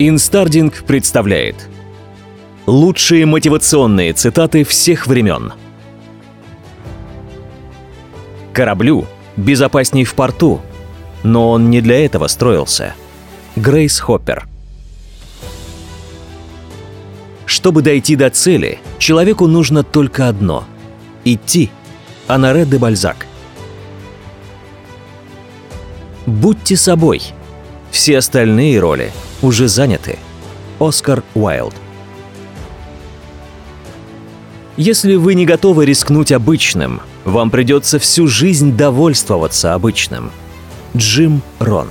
Инстардинг представляет Лучшие мотивационные цитаты всех времен Кораблю безопасней в порту, но он не для этого строился. Грейс Хоппер Чтобы дойти до цели, человеку нужно только одно — идти. Оноре де Бальзак Будьте собой. Все остальные роли уже заняты. Оскар Уайлд. Если вы не готовы рискнуть обычным, вам придется всю жизнь довольствоваться обычным. Джим Рон.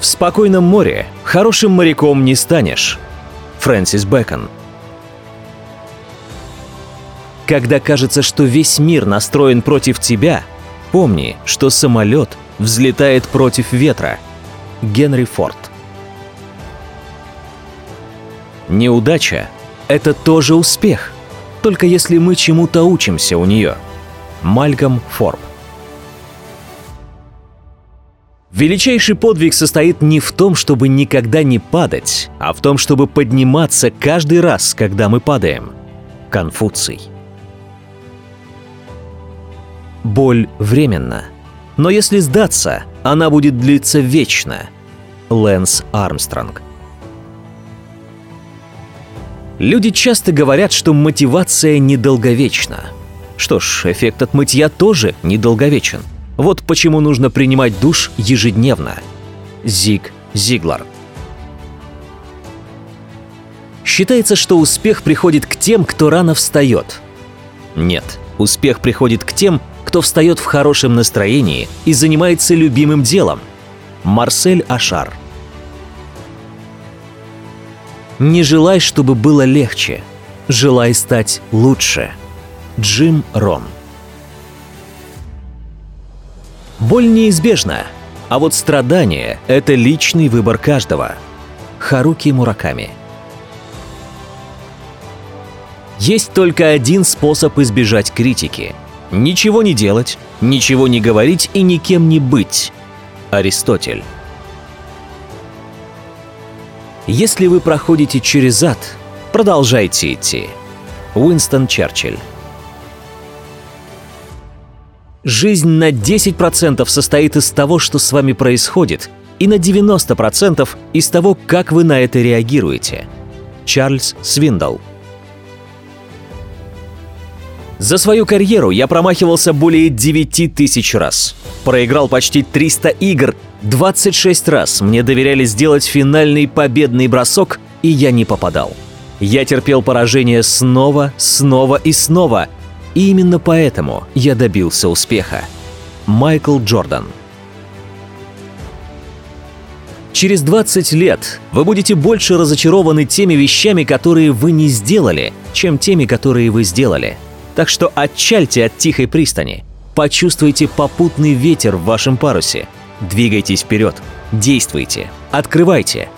В спокойном море хорошим моряком не станешь. Фрэнсис Бэкон. Когда кажется, что весь мир настроен против тебя – Помни, что самолет взлетает против ветра. Генри Форд. Неудача — это тоже успех, только если мы чему-то учимся у нее. Мальком Форб. Величайший подвиг состоит не в том, чтобы никогда не падать, а в том, чтобы подниматься каждый раз, когда мы падаем. Конфуций. Боль временна. Но если сдаться, она будет длиться вечно. Лэнс Армстронг. Люди часто говорят, что мотивация недолговечна. Что ж, эффект от мытья тоже недолговечен. Вот почему нужно принимать душ ежедневно. Зиг Зиглар. Считается, что успех приходит к тем, кто рано встает. Нет, успех приходит к тем, кто встает в хорошем настроении и занимается любимым делом. Марсель Ашар. Не желай, чтобы было легче. Желай стать лучше. Джим Рон. Боль неизбежна, а вот страдание – это личный выбор каждого. Харуки Мураками. Есть только один способ избежать критики – Ничего не делать, ничего не говорить и никем не быть. Аристотель. Если вы проходите через ад, продолжайте идти. Уинстон Черчилль. Жизнь на 10% состоит из того, что с вами происходит, и на 90% из того, как вы на это реагируете. Чарльз Свиндл. За свою карьеру я промахивался более 9 тысяч раз. Проиграл почти 300 игр, 26 раз мне доверяли сделать финальный победный бросок, и я не попадал. Я терпел поражение снова, снова и снова, и именно поэтому я добился успеха. Майкл Джордан Через 20 лет вы будете больше разочарованы теми вещами, которые вы не сделали, чем теми, которые вы сделали – так что отчальте от тихой пристани. Почувствуйте попутный ветер в вашем парусе. Двигайтесь вперед. Действуйте. Открывайте.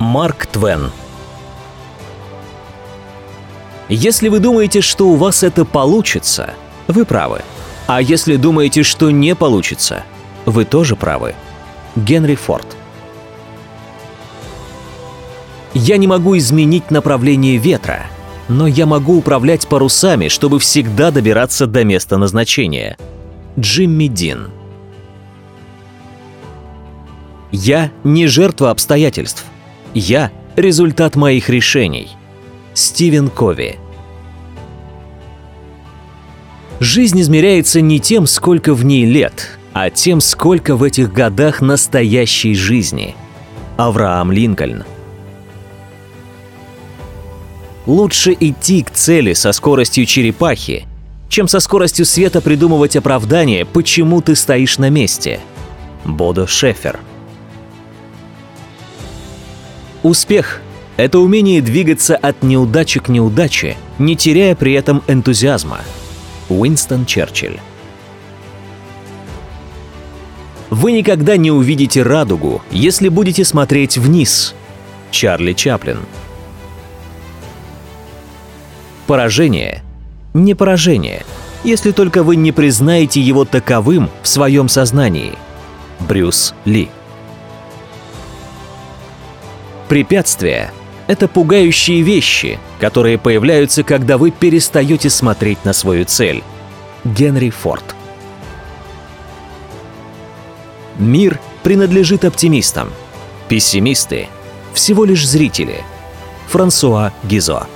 Марк Твен Если вы думаете, что у вас это получится, вы правы. А если думаете, что не получится, вы тоже правы. Генри Форд Я не могу изменить направление ветра, но я могу управлять парусами, чтобы всегда добираться до места назначения. Джимми Дин. Я не жертва обстоятельств. Я – результат моих решений. Стивен Кови. Жизнь измеряется не тем, сколько в ней лет, а тем, сколько в этих годах настоящей жизни. Авраам Линкольн. Лучше идти к цели со скоростью черепахи, чем со скоростью света придумывать оправдание, почему ты стоишь на месте. Бодо Шефер. Успех – это умение двигаться от неудачи к неудаче, не теряя при этом энтузиазма. Уинстон Черчилль. Вы никогда не увидите радугу, если будете смотреть вниз. Чарли Чаплин. Поражение – не поражение, если только вы не признаете его таковым в своем сознании. Брюс Ли Препятствия — это пугающие вещи, которые появляются, когда вы перестаете смотреть на свою цель. Генри Форд. Мир принадлежит оптимистам. Пессимисты — всего лишь зрители. Франсуа Гизо.